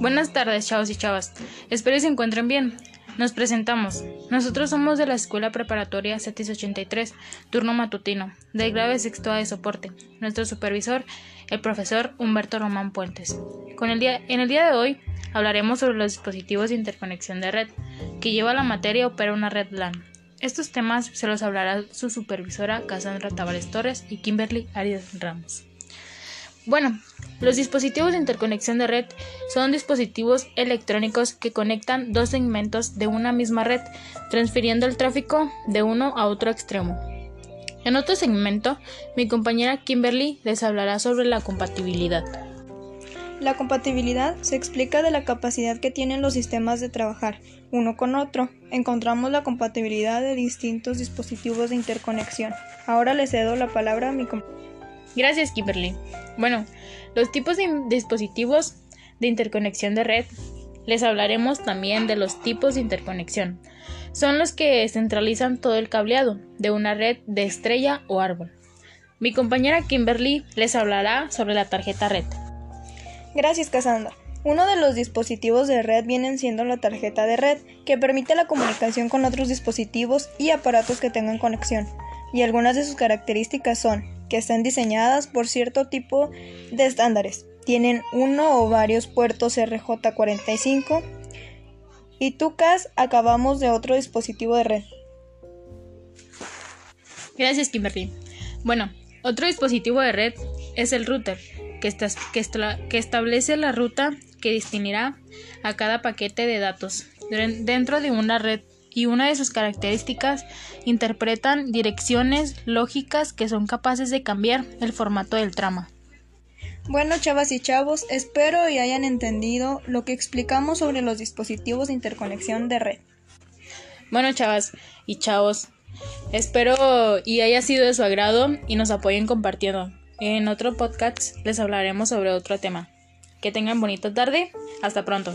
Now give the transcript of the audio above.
Buenas tardes, chavos y chavas. Espero que se encuentren bien. Nos presentamos. Nosotros somos de la Escuela Preparatoria 783, turno matutino, del grave sexto A de soporte. Nuestro supervisor, el profesor Humberto Román Puentes. Con el día, en el día de hoy hablaremos sobre los dispositivos de interconexión de red, que lleva la materia opera una red LAN. Estos temas se los hablará su supervisora Cassandra Tavares Torres y Kimberly Arias Ramos. Bueno, los dispositivos de interconexión de red son dispositivos electrónicos que conectan dos segmentos de una misma red, transfiriendo el tráfico de uno a otro extremo. En otro segmento, mi compañera Kimberly les hablará sobre la compatibilidad. La compatibilidad se explica de la capacidad que tienen los sistemas de trabajar uno con otro. Encontramos la compatibilidad de distintos dispositivos de interconexión. Ahora le cedo la palabra a mi compañera. Gracias, Kimberly. Bueno, los tipos de dispositivos de interconexión de red. Les hablaremos también de los tipos de interconexión. Son los que centralizan todo el cableado de una red de estrella o árbol. Mi compañera Kimberly les hablará sobre la tarjeta red. Gracias, Cassandra. Uno de los dispositivos de red vienen siendo la tarjeta de red, que permite la comunicación con otros dispositivos y aparatos que tengan conexión. Y algunas de sus características son que están diseñadas por cierto tipo de estándares. Tienen uno o varios puertos RJ45 y TUCAS acabamos de otro dispositivo de red. Gracias, Kimberly. Bueno, otro dispositivo de red es el router, que, que establece la ruta que distinguirá a cada paquete de datos dentro de una red y una de sus características interpretan direcciones lógicas que son capaces de cambiar el formato del trama. Bueno, chavas y chavos, espero y hayan entendido lo que explicamos sobre los dispositivos de interconexión de red. Bueno, chavas y chavos, espero y haya sido de su agrado y nos apoyen compartiendo. En otro podcast les hablaremos sobre otro tema. Que tengan bonita tarde. Hasta pronto.